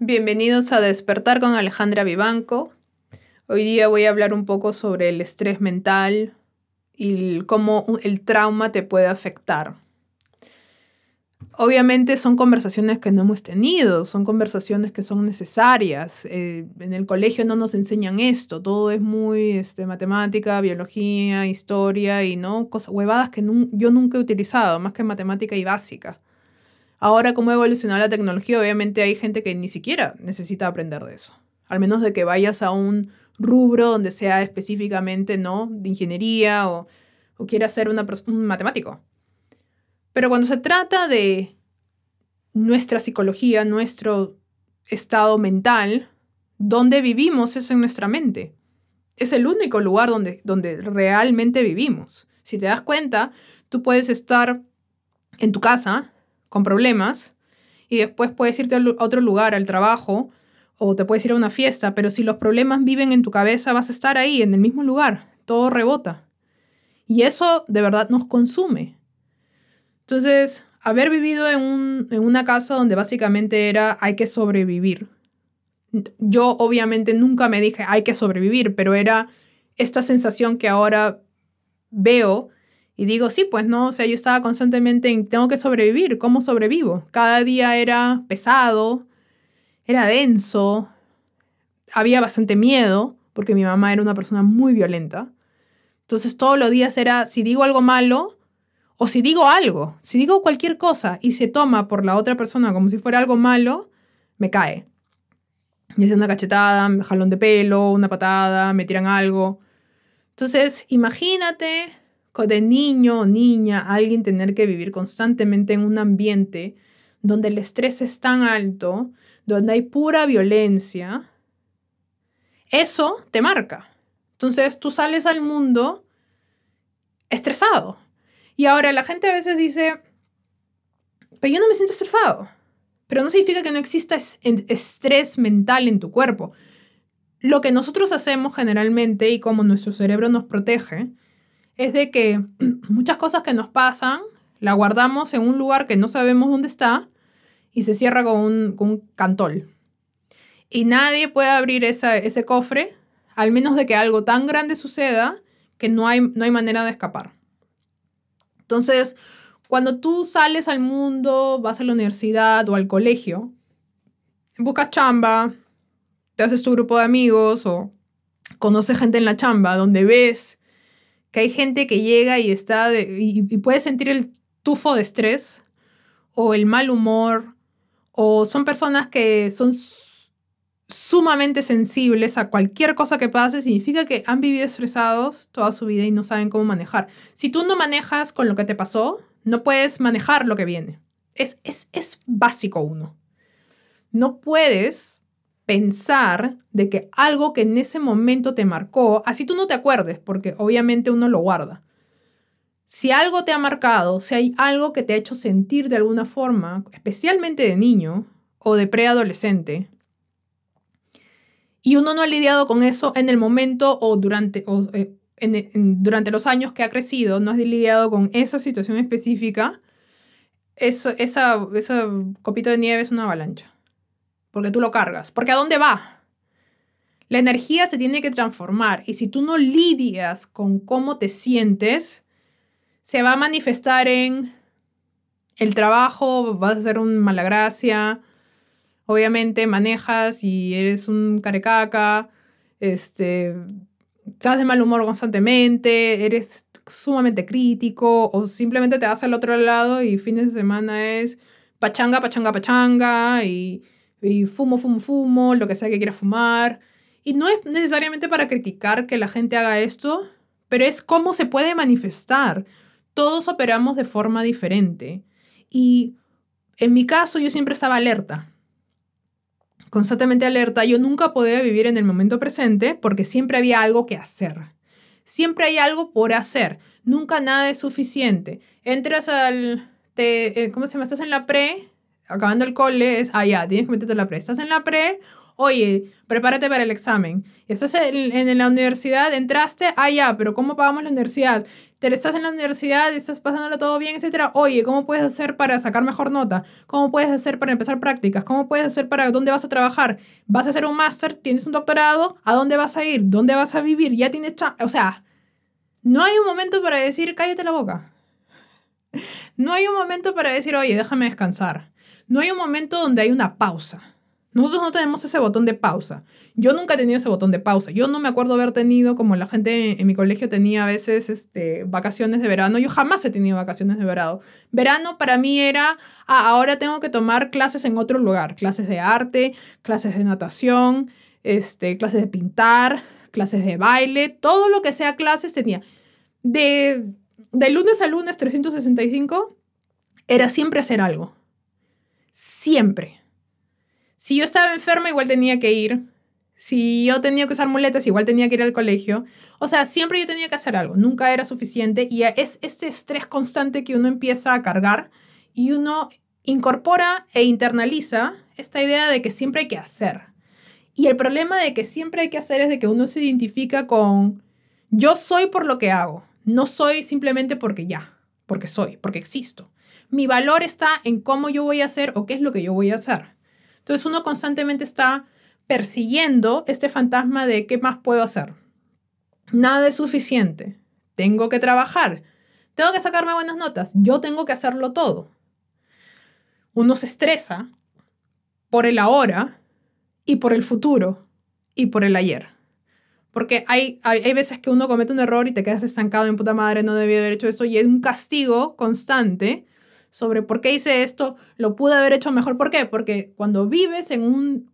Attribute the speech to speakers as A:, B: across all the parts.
A: Bienvenidos a Despertar con Alejandra Vivanco. Hoy día voy a hablar un poco sobre el estrés mental y cómo el trauma te puede afectar. Obviamente son conversaciones que no hemos tenido, son conversaciones que son necesarias. Eh, en el colegio no nos enseñan esto, todo es muy este, matemática, biología, historia y no cosas huevadas que yo nunca he utilizado, más que matemática y básica. Ahora, como ha evolucionado la tecnología, obviamente hay gente que ni siquiera necesita aprender de eso. Al menos de que vayas a un rubro donde sea específicamente, ¿no? De ingeniería o, o quieras ser un matemático. Pero cuando se trata de nuestra psicología, nuestro estado mental, donde vivimos es en nuestra mente. Es el único lugar donde, donde realmente vivimos. Si te das cuenta, tú puedes estar en tu casa con problemas y después puedes irte a otro lugar, al trabajo, o te puedes ir a una fiesta, pero si los problemas viven en tu cabeza, vas a estar ahí, en el mismo lugar, todo rebota. Y eso de verdad nos consume. Entonces, haber vivido en, en una casa donde básicamente era hay que sobrevivir. Yo obviamente nunca me dije hay que sobrevivir, pero era esta sensación que ahora veo y digo, sí, pues no, o sea, yo estaba constantemente en, tengo que sobrevivir, ¿cómo sobrevivo? Cada día era pesado, era denso, había bastante miedo, porque mi mamá era una persona muy violenta. Entonces todos los días era, si digo algo malo, o si digo algo, si digo cualquier cosa y se toma por la otra persona como si fuera algo malo, me cae. Y es una cachetada, un jalón de pelo, una patada, me tiran algo. Entonces, imagínate de niño o niña alguien tener que vivir constantemente en un ambiente donde el estrés es tan alto, donde hay pura violencia, eso te marca. Entonces tú sales al mundo estresado. Y ahora la gente a veces dice, pero yo no me siento estresado. Pero no significa que no exista estrés mental en tu cuerpo. Lo que nosotros hacemos generalmente y como nuestro cerebro nos protege es de que muchas cosas que nos pasan la guardamos en un lugar que no sabemos dónde está y se cierra con un, cantol. Y nadie puede abrir ese cofre, al menos de que algo tan grande suceda que no hay, no hay manera de escapar. Entonces, cuando tú sales al mundo, vas a la universidad o al colegio, buscas chamba, te haces tu grupo de amigos o conoces gente en la chamba donde ves que hay gente que llega y está y, puede sentir el tufo de estrés o el mal humor o son personas que son sumamente sensibles a cualquier cosa que pase, significa que han vivido estresados toda su vida y no saben cómo manejar. Si tú no manejas con lo que te pasó, no puedes manejar lo que viene. Es, es, es básico uno. No puedes pensar de que algo que en ese momento te marcó, así tú no te acuerdes, porque obviamente uno lo guarda. Si algo te ha marcado, si hay algo que te ha hecho sentir de alguna forma, especialmente de niño o de preadolescente, y uno no ha lidiado con eso en el momento o durante, eh, durante los años que ha crecido, no has lidiado con esa situación específica, eso, esa, esa copito de nieve es una avalancha porque tú lo cargas. Porque ¿a dónde va? La energía se tiene que transformar y si tú no lidias con cómo te sientes, se va a manifestar en el trabajo, vas a ser un malagracia, obviamente manejas y eres un carecaca, este, estás de mal humor constantemente, eres sumamente crítico o simplemente te vas al otro lado y fines de semana es pachanga, pachanga, pachanga y y fumo, fumo, fumo, lo que sea que quiera fumar. Y no es necesariamente para criticar que la gente haga esto, pero es cómo se puede manifestar. Todos operamos de forma diferente. Y en mi caso yo siempre estaba alerta, constantemente alerta. Yo nunca podía vivir en el momento presente porque siempre había algo que hacer. Siempre hay algo por hacer. Nunca nada es suficiente. Entras al... Te, eh, ¿Cómo se llama? Estás en la pre acabando el cole es, ah, ya, tienes que meterte en la pre. Estás en la pre, Oye, prepárate para el examen. Estás en, en, la universidad, entraste, ah, ya, pero ¿cómo pagamos la universidad? Te estás en la universidad, estás pasándolo todo bien, etcétera. Oye, ¿cómo puedes hacer para sacar mejor nota? ¿Cómo puedes hacer para empezar prácticas? ¿Cómo puedes hacer para dónde vas a trabajar? ¿Vas a hacer un máster? ¿Tienes un doctorado? ¿A dónde vas a ir? ¿Dónde vas a vivir? Ya tienes... O sea, no hay un momento para decir, cállate la boca. No hay un momento para decir, oye, déjame descansar. No hay un momento donde hay una pausa. Nosotros no tenemos ese botón de pausa. Yo nunca he tenido ese botón de pausa. Yo no me acuerdo haber tenido, como la gente en mi colegio tenía a veces este, vacaciones de verano. Yo jamás he tenido vacaciones de verano. Verano para mí era, ah, ahora tengo que tomar clases en otro lugar. Clases de arte, clases de natación, este, clases de pintar, clases de baile, todo lo que sea clases tenía. De, de lunes a lunes 365 era siempre hacer algo. Siempre. Si yo estaba enferma, igual tenía que ir. Si yo tenía que usar muletas, igual tenía que ir al colegio. O sea, siempre yo tenía que hacer algo. Nunca era suficiente. Y es este estrés constante que uno empieza a cargar y uno incorpora e internaliza esta idea de que siempre hay que hacer. Y el problema de que siempre hay que hacer es de que uno se identifica con yo soy por lo que hago. No soy simplemente porque ya, porque soy, porque existo. Mi valor está en cómo yo voy a hacer o qué es lo que yo voy a hacer. Entonces uno constantemente está persiguiendo este fantasma de qué más puedo hacer. Nada es suficiente. Tengo que trabajar. Tengo que sacarme buenas notas. Yo tengo que hacerlo todo. Uno se estresa por el ahora y por el futuro y por el ayer. Porque hay, hay, hay, veces que uno comete un error y te quedas estancado en puta madre, no debía haber hecho eso y es un castigo constante sobre por qué hice esto, lo pude haber hecho mejor. ¿Por qué? Porque cuando vives en un,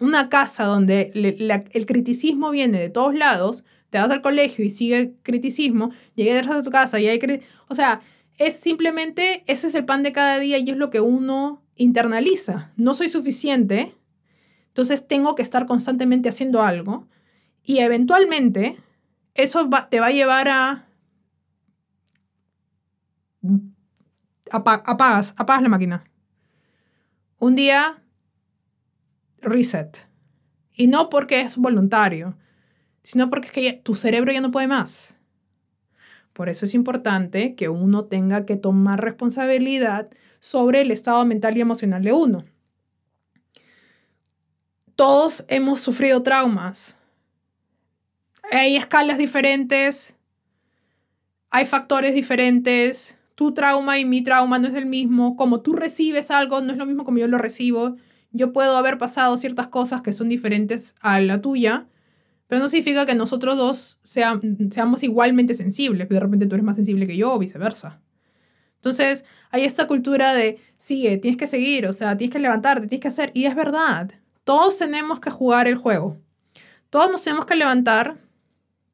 A: una casa donde el criticismo viene de todos lados, te vas al colegio y sigue criticismo, llegas a tu casa y hay... O sea, es simplemente, ese es el pan de cada día y es lo que uno internaliza. No soy suficiente, entonces tengo que estar constantemente haciendo algo y eventualmente eso te va a llevar a apagas, apagas la máquina. Un día, reset. Y no porque es voluntario, sino porque es que tu cerebro ya no puede más. Por eso es importante que uno tenga que tomar responsabilidad sobre el estado mental y emocional de uno. Todos hemos sufrido traumas. Hay escalas diferentes, hay factores diferentes, tu trauma y mi trauma no es el mismo, como tú recibes algo no es lo mismo como yo lo recibo. Yo puedo haber pasado ciertas cosas que son diferentes a la tuya, pero no significa que nosotros dos seamos igualmente sensibles. De repente tú eres más sensible que yo o viceversa. Entonces, hay esta cultura de, sigue, tienes que seguir, o sea, tienes que levantarte, tienes que hacer. Y es verdad, todos tenemos que jugar el juego. Todos nos tenemos que levantar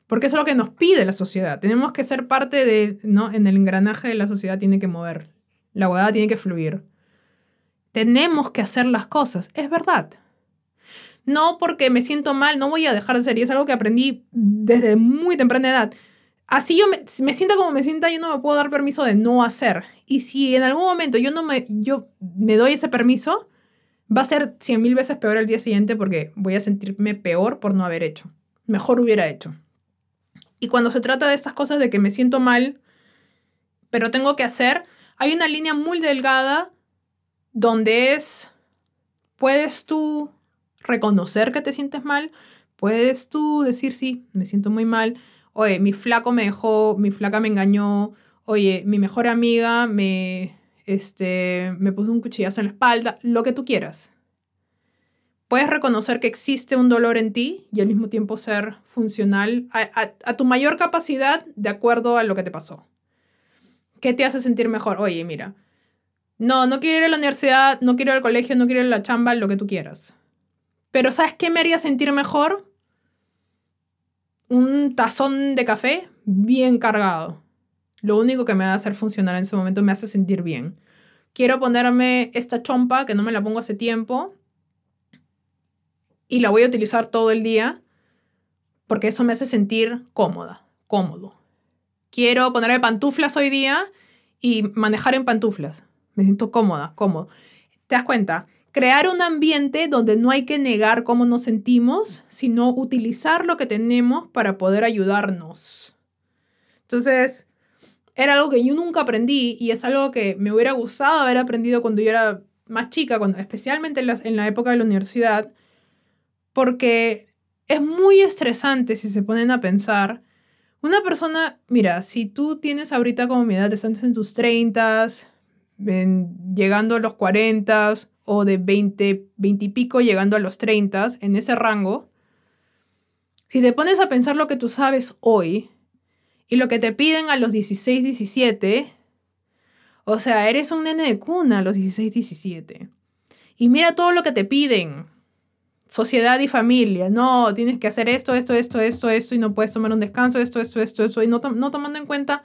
A: porque eso es lo que nos pide la sociedad. Tenemos que ser parte de, ¿no? En el engranaje de la sociedad tiene que mover. La huevada tiene que fluir. Tenemos que hacer las cosas. Es verdad. No porque me siento mal, no voy a dejar de ser. Y es algo que aprendí desde muy temprana edad. Así yo me, me sienta como me sienta, yo no me puedo dar permiso de no hacer. Y si en algún momento yo no me, yo me doy ese permiso, va a ser cien mil veces peor el día siguiente porque voy a sentirme peor por no haber hecho. Mejor hubiera hecho. Y cuando se trata de estas cosas de que me siento mal, pero tengo que hacer, hay una línea muy delgada donde es, puedes tú reconocer que te sientes mal, puedes tú decir, sí, me siento muy mal, oye, mi flaco me dejó, mi flaca me engañó, oye, mi mejor amiga me, este, me puso un cuchillazo en la espalda, lo que tú quieras puedes reconocer que existe un dolor en ti y al mismo tiempo ser funcional a, tu mayor capacidad de acuerdo a lo que te pasó. ¿Qué te hace sentir mejor? Oye, mira, no, no quiero ir a la universidad, no quiero ir al colegio, no quiero ir a la chamba, lo que tú quieras. Pero ¿sabes qué me haría sentir mejor? Un tazón de café bien cargado. Lo único que me va a hacer funcionar en ese momento me hace sentir bien. Quiero ponerme esta chompa que no me la pongo hace tiempo y la voy a utilizar todo el día porque eso me hace sentir cómoda, cómodo. Quiero ponerme pantuflas hoy día y manejar en pantuflas. Me siento cómoda, cómodo. ¿Te das cuenta? crear un ambiente donde no hay que negar cómo nos sentimos, sino utilizar lo que tenemos para poder ayudarnos. Entonces, era algo que yo nunca aprendí y es algo que me hubiera gustado haber aprendido cuando yo era más chica, cuando, especialmente en la, en la época de la universidad, porque es muy estresante si se ponen a pensar. Una persona, mira, si tú tienes ahorita como mi edad, estás en tus 30, llegando a los 40 o de 20, 20 y pico llegando a los 30, en ese rango, si te pones a pensar lo que tú sabes hoy y lo que te piden a los 16, 17, o sea, eres un nene de cuna a los 16, 17. Y mira todo lo que te piden. Sociedad y familia. No, tienes que hacer esto, esto, esto, esto, esto, y no puedes tomar un descanso, esto, esto, esto, esto, y no, no tomando en cuenta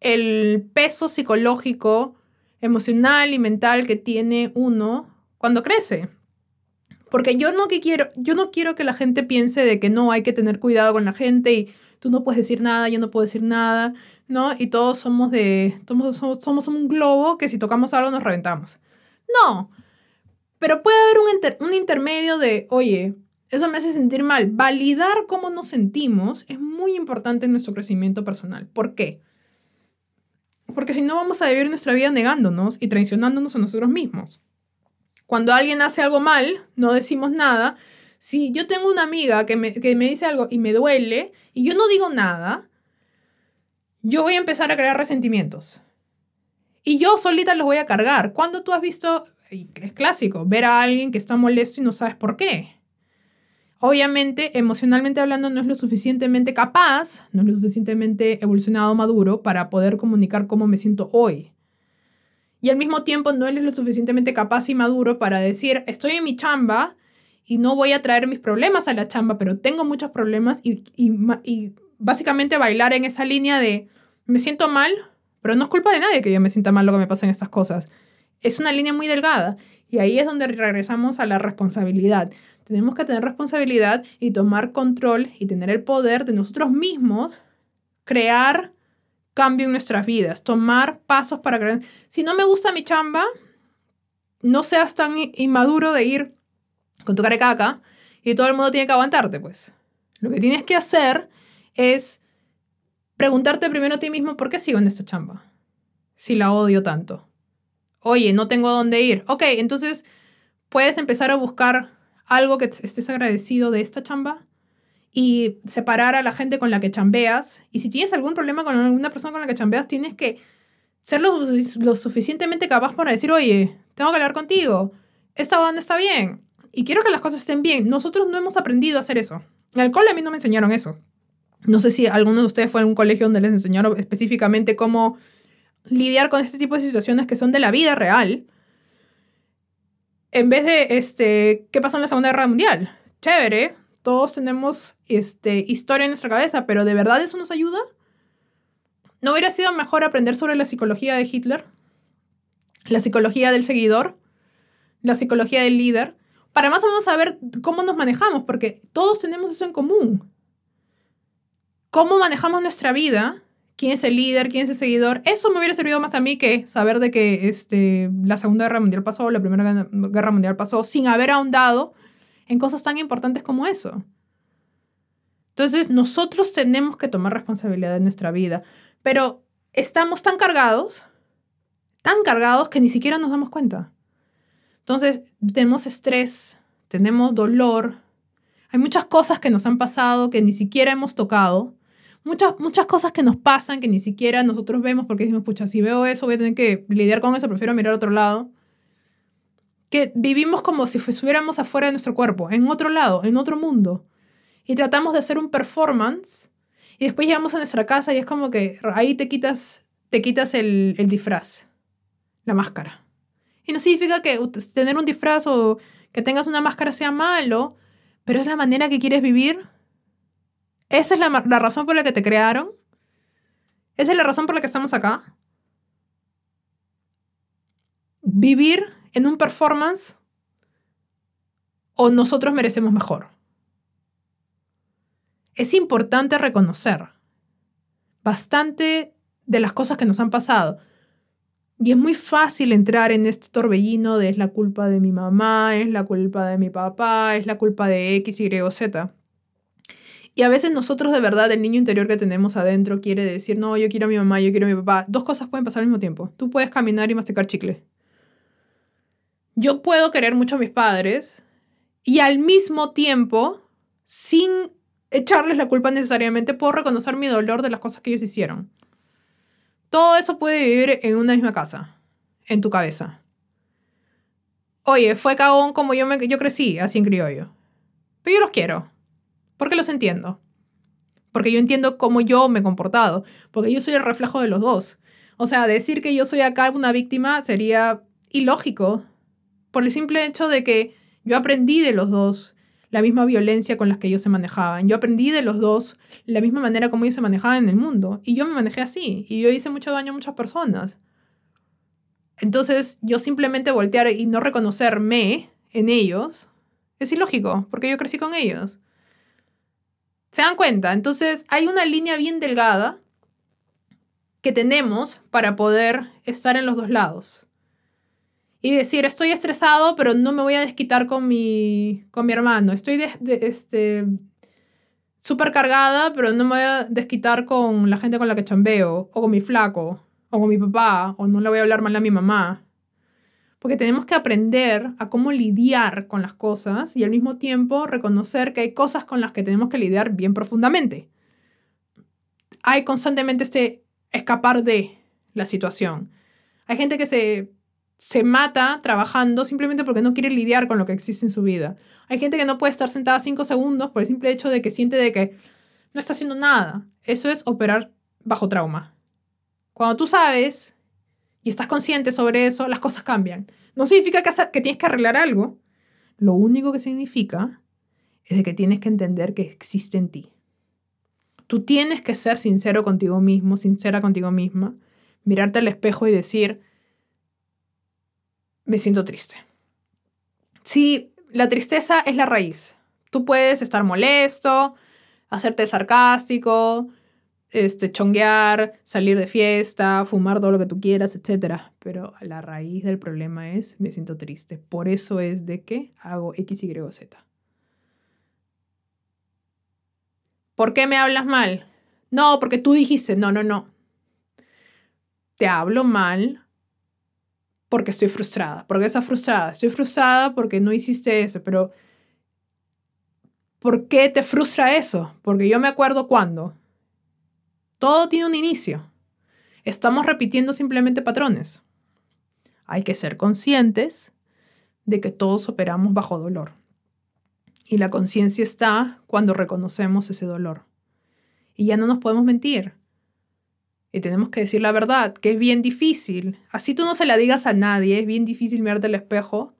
A: el peso psicológico emocional y mental que tiene uno cuando crece. Porque yo no, que quiero, yo no quiero que la gente piense de que no hay que tener cuidado con la gente y tú no puedes decir nada, yo no puedo decir nada, ¿no? Y todos somos de, somos, somos un globo que si tocamos algo nos reventamos. No, pero puede haber un, un intermedio de, oye, eso me hace sentir mal. Validar cómo nos sentimos es muy importante en nuestro crecimiento personal. ¿Por qué? Porque si no vamos a vivir nuestra vida negándonos y traicionándonos a nosotros mismos. Cuando alguien hace algo mal, no decimos nada. Si yo tengo una amiga que me, que me dice algo y me duele y yo no digo nada, yo voy a empezar a crear resentimientos. Y yo solita los voy a cargar. Cuando tú has visto, es clásico, ver a alguien que está molesto y no sabes por qué obviamente, emocionalmente hablando, no es lo suficientemente capaz, no es lo suficientemente evolucionado, maduro para poder comunicar cómo me siento hoy. Y al mismo tiempo no es lo suficientemente capaz y maduro para decir, estoy en mi chamba y no voy a traer mis problemas a la chamba, pero tengo muchos problemas y, y básicamente bailar en esa línea de, me siento mal, pero no es culpa de nadie que yo me sienta mal lo que me pasen estas cosas. Es una línea muy delgada y ahí es donde regresamos a la responsabilidad. Tenemos que tener responsabilidad y tomar control y tener el poder de nosotros mismos crear cambio en nuestras vidas, tomar pasos para crear. Si no me gusta mi chamba, no seas tan inmaduro de ir con tu cara de caca y todo el mundo tiene que aguantarte, pues. Lo que tienes que hacer es preguntarte primero a ti mismo por qué sigo en esta chamba, si la odio tanto. Oye, no tengo dónde ir. Ok, entonces puedes empezar a buscar algo que estés agradecido de esta chamba y separar a la gente con la que chambeas. Y si tienes algún problema con alguna persona con la que chambeas, tienes que ser lo, suficientemente capaz para decir, oye, tengo que hablar contigo, esta banda está bien y quiero que las cosas estén bien. Nosotros no hemos aprendido a hacer eso. En el cole a mí no me enseñaron eso. No sé si alguno de ustedes fue a un colegio donde les enseñaron específicamente cómo lidiar con este tipo de situaciones que son de la vida real en vez de, este, ¿qué pasó en la Segunda Guerra Mundial? Chévere, todos tenemos este, historia en nuestra cabeza, pero ¿de verdad eso nos ayuda? ¿No hubiera sido mejor aprender sobre la psicología de Hitler? ¿La psicología del seguidor? ¿La psicología del líder? Para más o menos saber cómo nos manejamos, porque todos tenemos eso en común. ¿Cómo manejamos nuestra vida quién es el líder, quién es el seguidor. Eso me hubiera servido más a mí que saber de que este, la Segunda Guerra Mundial pasó, la Primera Guerra Mundial pasó, sin haber ahondado en cosas tan importantes como eso. Entonces, nosotros tenemos que tomar responsabilidad de nuestra vida, pero estamos tan cargados, tan cargados que ni siquiera nos damos cuenta. Entonces, tenemos estrés, tenemos dolor, hay muchas cosas que nos han pasado que ni siquiera hemos tocado muchas, muchas cosas que nos pasan que ni siquiera nosotros vemos porque decimos, pucha, si veo eso voy a tener que lidiar con eso, prefiero mirar otro lado. Que vivimos como si estuviéramos afuera de nuestro cuerpo, en otro lado, en otro mundo. Y tratamos de hacer un performance y después llegamos a nuestra casa y es como que ahí te quitas, te quitas el, el disfraz, la máscara. Y no significa que tener un disfraz o que tengas una máscara sea malo, pero es la manera que quieres vivir ¿Esa es la, razón por la que te crearon? ¿Esa es la razón por la que estamos acá? ¿Vivir en un performance o nosotros merecemos mejor? Es importante reconocer bastante de las cosas que nos han pasado. Y es muy fácil entrar en este torbellino de es la culpa de mi mamá, es la culpa de mi papá, es la culpa de X, Y o Z. Y a veces nosotros de verdad, el niño interior que tenemos adentro quiere decir, no, yo quiero a mi mamá, yo quiero a mi papá. Dos cosas pueden pasar al mismo tiempo. Tú puedes caminar y masticar chicle. Yo puedo querer mucho a mis padres y al mismo tiempo, sin echarles la culpa necesariamente, puedo reconocer mi dolor de las cosas que ellos hicieron. Todo eso puede vivir en una misma casa, en tu cabeza. Oye, fue cagón como yo, me, yo crecí, así en criollo. Pero yo los quiero, porque los entiendo. Porque yo entiendo cómo yo me he comportado, porque yo soy el reflejo de los dos. O sea, decir que yo soy acá una víctima sería ilógico, por el simple hecho de que yo aprendí de los dos la misma violencia con la que ellos se manejaban. Yo aprendí de los dos la misma manera como ellos se manejaban en el mundo. Y yo me manejé así. Y yo hice mucho daño a muchas personas. Entonces, yo simplemente voltear y no reconocerme en ellos es ilógico, porque yo crecí con ellos. ¿Se dan cuenta? Entonces, hay una línea bien delgada que tenemos para poder estar en los dos lados y decir, estoy estresado, pero no me voy a desquitar con mi, con mi hermano. Estoy de, este, súper cargada, pero no me voy a desquitar con la gente con la que chambeo, o con mi flaco, o con mi papá, o no le voy a hablar mal a mi mamá. Porque tenemos que aprender a cómo lidiar con las cosas y al mismo tiempo reconocer que hay cosas con las que tenemos que lidiar bien profundamente. Hay constantemente este escapar de la situación. Hay gente que se se mata trabajando simplemente porque no quiere lidiar con lo que existe en su vida. Hay gente que no puede estar sentada cinco segundos por el simple hecho de que siente de que no está haciendo nada. Eso es operar bajo trauma. Cuando tú sabes y estás consciente sobre eso, las cosas cambian. No significa que, que tienes que arreglar algo. Lo único que significa es de que tienes que entender que existe en ti. Tú tienes que ser sincero contigo mismo, sincera contigo misma, mirarte al espejo y decir, me siento triste. Sí, la tristeza es la raíz. Tú puedes estar molesto, hacerte sarcástico, este, chonguear, salir de fiesta, fumar todo lo que tú quieras, etc. Pero la raíz del problema es me siento triste. Por eso es de que hago X, Y, Z. ¿Por qué me hablas mal? No, porque tú dijiste, no, no, no. Te hablo mal porque estoy frustrada. ¿Por qué estás frustrada? Estoy frustrada porque no hiciste eso, pero ¿por qué te frustra eso? Porque yo me acuerdo cuando. Todo tiene un inicio. Estamos repitiendo simplemente patrones. Hay que ser conscientes de que todos operamos bajo dolor. Y la conciencia está cuando reconocemos ese dolor. Y ya no nos podemos mentir. Y tenemos que decir la verdad, que es bien difícil. Así tú no se la digas a nadie, es bien difícil mirarte al espejo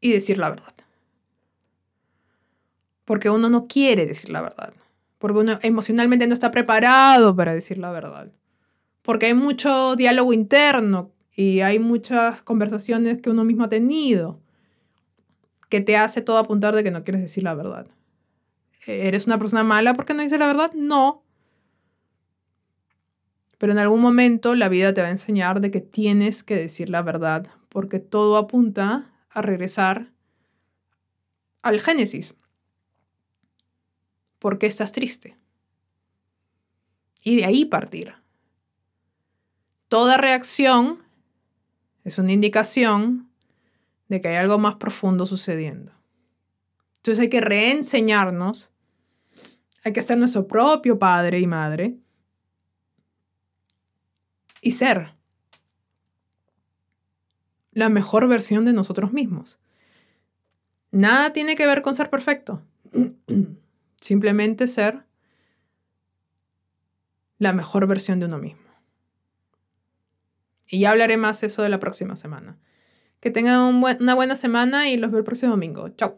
A: y decir la verdad. Porque uno no quiere decir la verdad. Porque uno emocionalmente no está preparado para decir la verdad. Porque hay mucho diálogo interno y hay muchas conversaciones que uno mismo ha tenido que te hace todo apuntar de que no quieres decir la verdad. ¿Eres una persona mala porque no dices la verdad? No. Pero en algún momento la vida te va a enseñar de que tienes que decir la verdad, porque todo apunta a regresar al Génesis. ¿Por qué estás triste? Y de ahí partir. Toda reacción es una indicación de que hay algo más profundo sucediendo. Entonces hay que reenseñarnos, hay que ser nuestro propio padre y madre y ser la mejor versión de nosotros mismos. Nada tiene que ver con ser perfecto. Simplemente ser la mejor versión de uno mismo. Y ya hablaré más eso de la próxima semana. Que tengan una buena semana y los veo el próximo domingo. Chao.